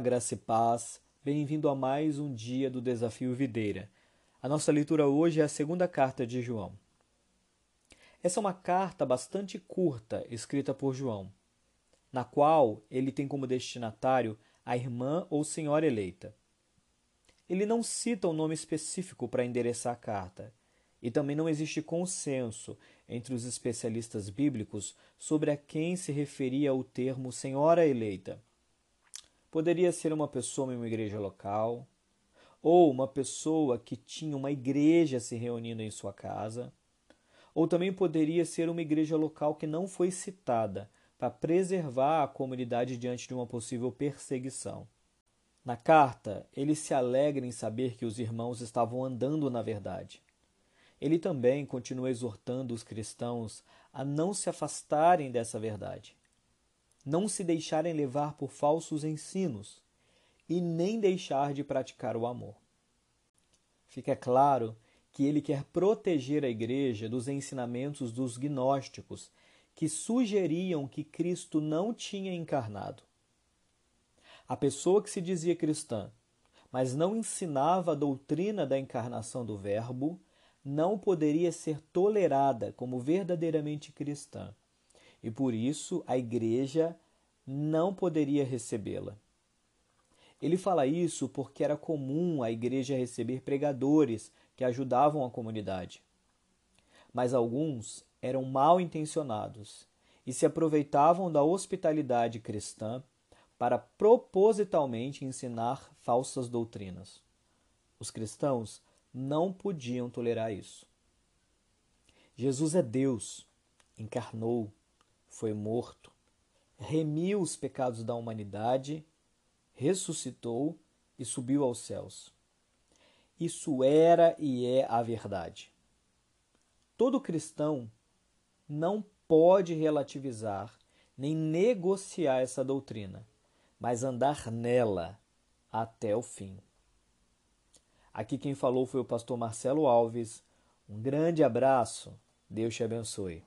Graça e paz. Bem-vindo a mais um dia do Desafio Videira. A nossa leitura hoje é a segunda carta de João. Essa é uma carta bastante curta escrita por João, na qual ele tem como destinatário a irmã ou senhora eleita. Ele não cita um nome específico para endereçar a carta, e também não existe consenso entre os especialistas bíblicos sobre a quem se referia o termo senhora eleita. Poderia ser uma pessoa em uma igreja local, ou uma pessoa que tinha uma igreja se reunindo em sua casa, ou também poderia ser uma igreja local que não foi citada para preservar a comunidade diante de uma possível perseguição. Na carta, ele se alegra em saber que os irmãos estavam andando na verdade ele também continua exortando os cristãos a não se afastarem dessa verdade, não se deixarem levar por falsos ensinos e nem deixar de praticar o amor. Fica claro que ele quer proteger a igreja dos ensinamentos dos gnósticos que sugeriam que Cristo não tinha encarnado. A pessoa que se dizia cristã, mas não ensinava a doutrina da encarnação do Verbo, não poderia ser tolerada como verdadeiramente cristã e por isso a igreja não poderia recebê-la. Ele fala isso porque era comum a igreja receber pregadores que ajudavam a comunidade. Mas alguns eram mal intencionados e se aproveitavam da hospitalidade cristã para propositalmente ensinar falsas doutrinas. Os cristãos não podiam tolerar isso. Jesus é Deus, encarnou, foi morto, remiu os pecados da humanidade, ressuscitou e subiu aos céus. Isso era e é a verdade. Todo cristão não pode relativizar nem negociar essa doutrina, mas andar nela até o fim. Aqui quem falou foi o pastor Marcelo Alves. Um grande abraço. Deus te abençoe.